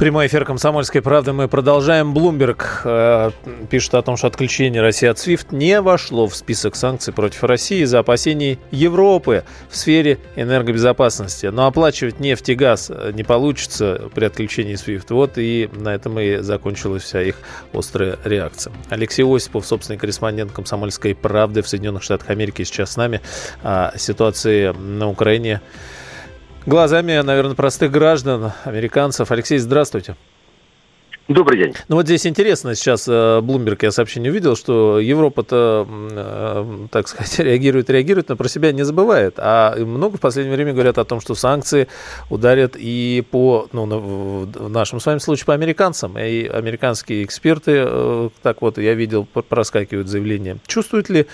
Прямой эфир «Комсомольской правды» мы продолжаем. Блумберг э, пишет о том, что отключение России от SWIFT не вошло в список санкций против России из-за опасений Европы в сфере энергобезопасности. Но оплачивать нефть и газ не получится при отключении SWIFT. Вот и на этом и закончилась вся их острая реакция. Алексей Осипов, собственный корреспондент «Комсомольской правды» в Соединенных Штатах Америки, сейчас с нами. О ситуации на Украине глазами, наверное, простых граждан, американцев. Алексей, здравствуйте. Добрый день. Ну вот здесь интересно, сейчас Блумберг, я сообщение увидел, что Европа-то, э, так сказать, реагирует, реагирует, но про себя не забывает. А много в последнее время говорят о том, что санкции ударят и по, ну, в нашем с вами случае, по американцам. И американские эксперты, э, так вот, я видел, проскакивают заявления. Чувствуют ли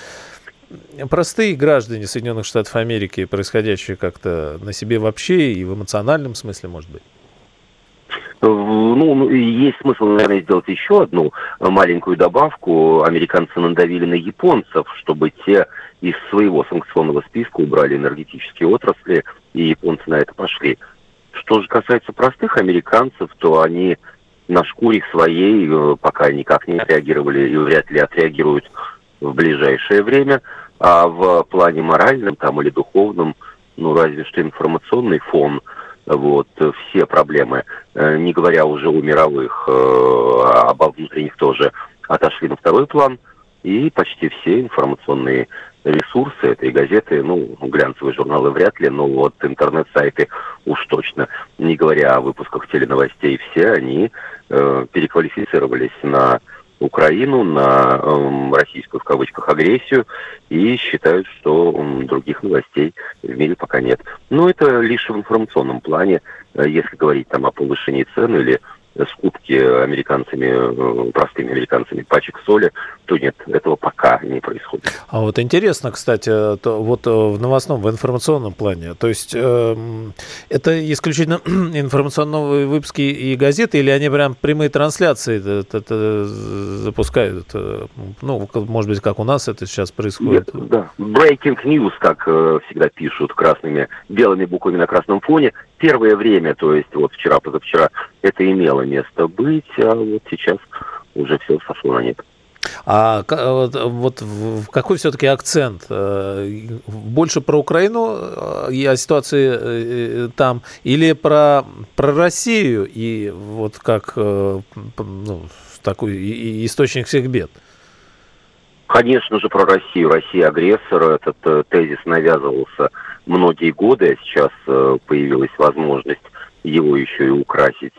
простые граждане Соединенных Штатов Америки, происходящие как-то на себе вообще и в эмоциональном смысле, может быть? Ну, ну есть смысл, наверное, сделать еще одну маленькую добавку. Американцы надавили на японцев, чтобы те из своего санкционного списка убрали энергетические отрасли, и японцы на это пошли. Что же касается простых американцев, то они на шкуре своей э, пока никак не отреагировали и вряд ли отреагируют в ближайшее время, а в плане моральном там или духовном, ну разве что информационный фон, вот, все проблемы, э, не говоря уже о мировых, э, а обо внутренних тоже, отошли на второй план, и почти все информационные ресурсы, это и газеты, ну, глянцевые журналы вряд ли, но вот интернет-сайты уж точно, не говоря о выпусках теленовостей, все они э, переквалифицировались на Украину, на э, российскую в кавычках агрессию и считают, что э, других новостей в мире пока нет. Но это лишь в информационном плане, э, если говорить там о повышении цен или скупки американцами, э, простыми американцами пачек соли, то нет, этого пока не происходит. А вот интересно, кстати, то, вот э, в новостном, в информационном плане, то есть э, это исключительно информационные выпуски и газеты, или они прям прямые трансляции это, это запускают? Э, ну, может быть, как у нас это сейчас происходит? Нет, да, breaking news, как э, всегда пишут красными, белыми буквами на красном фоне. Первое время, то есть вот вчера, позавчера, это имело место быть, а вот сейчас уже все сошло на нет. А вот, вот какой все-таки акцент? Э, больше про Украину э, и о ситуации э, там, или про, про Россию и вот как ну, такой источник всех бед? Конечно же, про Россию. Россия агрессор. Этот тезис навязывался многие годы, а сейчас появилась возможность его еще и украсить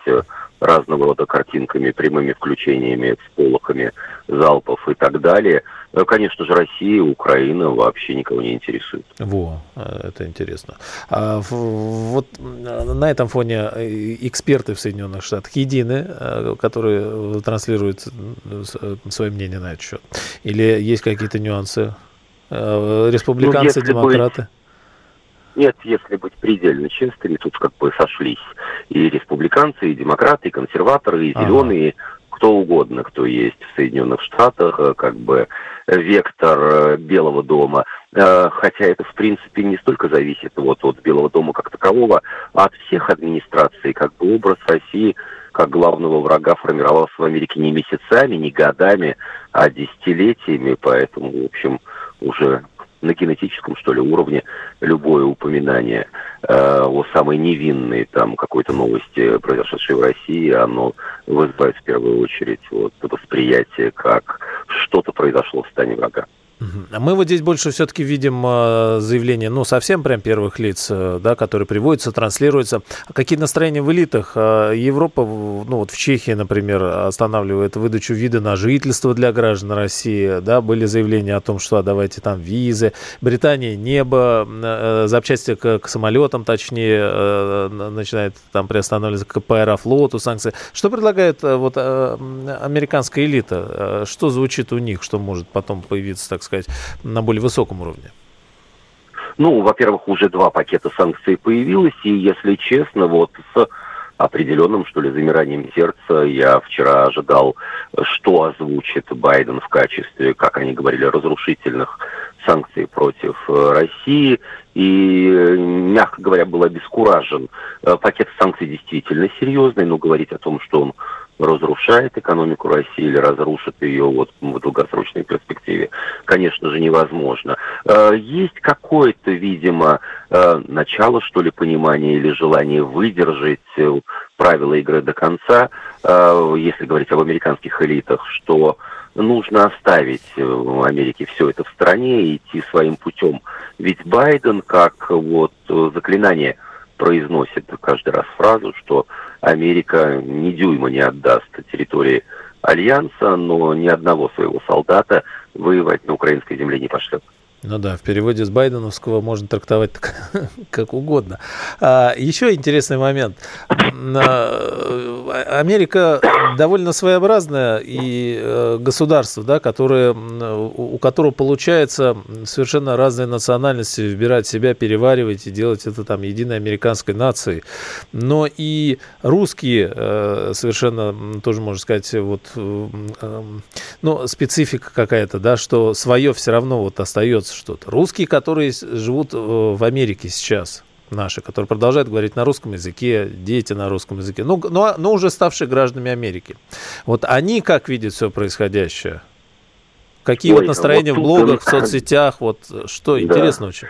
разного рода картинками, прямыми включениями, всполохами залпов и так далее. Ну, конечно же, Россия, Украина вообще никого не интересует. Во, это интересно. А, вот на этом фоне э, эксперты в Соединенных Штатах едины, э, которые транслируют э, свое мнение на этот счет? Или есть какие-то нюансы? Республиканцы, ну, демократы? Быть нет, если быть предельно честными, тут как бы сошлись и республиканцы, и демократы, и консерваторы, и зеленые, ага. кто угодно, кто есть в Соединенных Штатах, э, как бы вектор э, Белого дома. Э, хотя это, в принципе, не столько зависит вот от Белого дома как такового, а от всех администраций. Как бы образ России как главного врага формировался в Америке не месяцами, не годами, а десятилетиями. Поэтому, в общем, уже на кинетическом, что ли, уровне любое упоминание э, о самой невинной там какой-то новости, произошедшей в России, оно вызывает в первую очередь вот, восприятие, как что-то произошло в стане врага. А мы вот здесь больше все-таки видим э, заявления, ну, совсем прям первых лиц, э, да, которые приводятся, транслируются. А какие настроения в элитах? Э, Европа, ну, вот в Чехии, например, останавливает выдачу вида на жительство для граждан России, да, были заявления о том, что а, давайте там визы. Британия небо, запчасти к, к самолетам, точнее, начинает там приостанавливаться к аэрофлоту, санкции. Что предлагает вот американская элита? Что звучит у них, что может потом появиться, так сказать, на более высоком уровне? Ну, во-первых, уже два пакета санкций появилось, и, если честно, вот с определенным, что ли, замиранием сердца. Я вчера ожидал, что озвучит Байден в качестве, как они говорили, разрушительных санкций против э, России. И, мягко говоря, был обескуражен. Э, пакет санкций действительно серьезный, но говорить о том, что он разрушает экономику России или разрушит ее вот в долгосрочной перспективе, конечно же, невозможно. Э, есть какое-то, видимо, э, начало, что ли, понимания или желание выдержать э, правила игры до конца, если говорить об американских элитах, что нужно оставить Америке все это в стране и идти своим путем. Ведь Байден, как вот заклинание – произносит каждый раз фразу, что Америка ни дюйма не отдаст территории Альянса, но ни одного своего солдата воевать на украинской земле не пошлет. Ну да, в переводе с байденовского можно трактовать как угодно. А, еще интересный момент. А, Америка довольно своеобразное и э, государство, да, которое, у которого получается совершенно разные национальности выбирать себя, переваривать и делать это там единой американской нацией. Но и русские э, совершенно тоже можно сказать вот ну специфика какая-то, да, что свое все равно вот остается что-то. Русские, которые живут э, в Америке сейчас, наши, которые продолжают говорить на русском языке, дети на русском языке, ну, но, а, но уже ставшие гражданами Америки. Вот они как видят все происходящее? Какие Ой, вот настроения вот в блогах, в соцсетях, вот что да. интересно очень?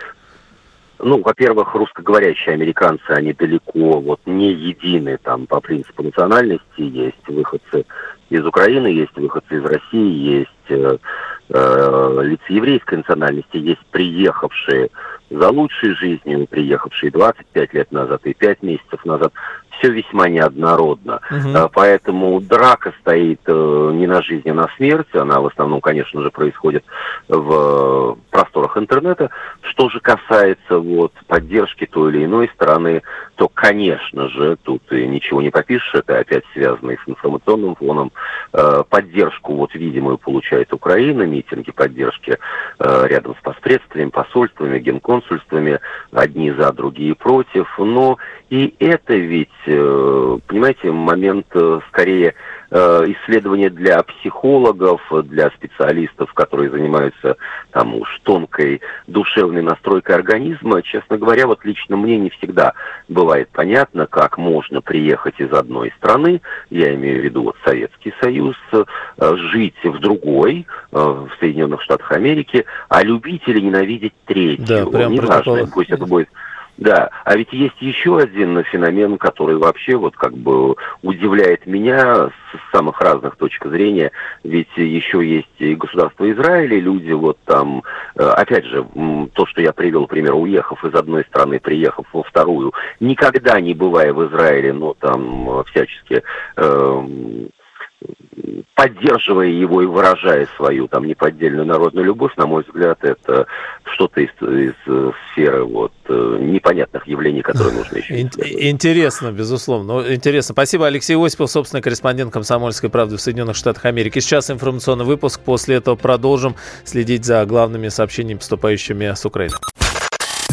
Ну, во-первых, русскоговорящие американцы, они далеко вот не едины там по принципу национальности. Есть выходцы из Украины, есть выходцы из России, есть э, э, лица еврейской национальности, есть приехавшие за лучшей жизнью, приехавшие 25 лет назад и 5 месяцев назад все весьма неоднородно. Угу. Поэтому драка стоит э, не на жизнь, а на смерть. Она в основном, конечно же, происходит в просторах интернета. Что же касается вот, поддержки той или иной стороны, то, конечно же, тут и ничего не попишешь. Это опять связано и с информационным фоном. Э, поддержку вот видимую получает Украина, митинги поддержки э, рядом с посредствами, посольствами, генконсульствами, одни за, другие против. Но и это ведь, э, понимаете, момент э, скорее э, исследования для психологов, для специалистов, которые занимаются там уж тонкой душевной настройкой организма. Честно говоря, вот лично мне не всегда бывает понятно, как можно приехать из одной страны, я имею в виду вот Советский Союз, жить в другой, в Соединенных Штатах Америки, а любить или ненавидеть третью. Да, прям Неважно, пусть это будет да, а ведь есть еще один феномен, который вообще вот как бы удивляет меня с самых разных точек зрения. Ведь еще есть и государство Израиль, и люди вот там, э, опять же, то, что я привел пример, уехав из одной страны, приехав во вторую, никогда не бывая в Израиле, но там всячески э, поддерживая его и выражая свою там неподдельную народную любовь, на мой взгляд, это что-то из, из э, сферы вот э, непонятных явлений, которые нужно еще Интересно, безусловно. Интересно. Спасибо, Алексей Осипов, собственный корреспондент «Комсомольской правды» в Соединенных Штатах Америки. Сейчас информационный выпуск. После этого продолжим следить за главными сообщениями, поступающими с Украины.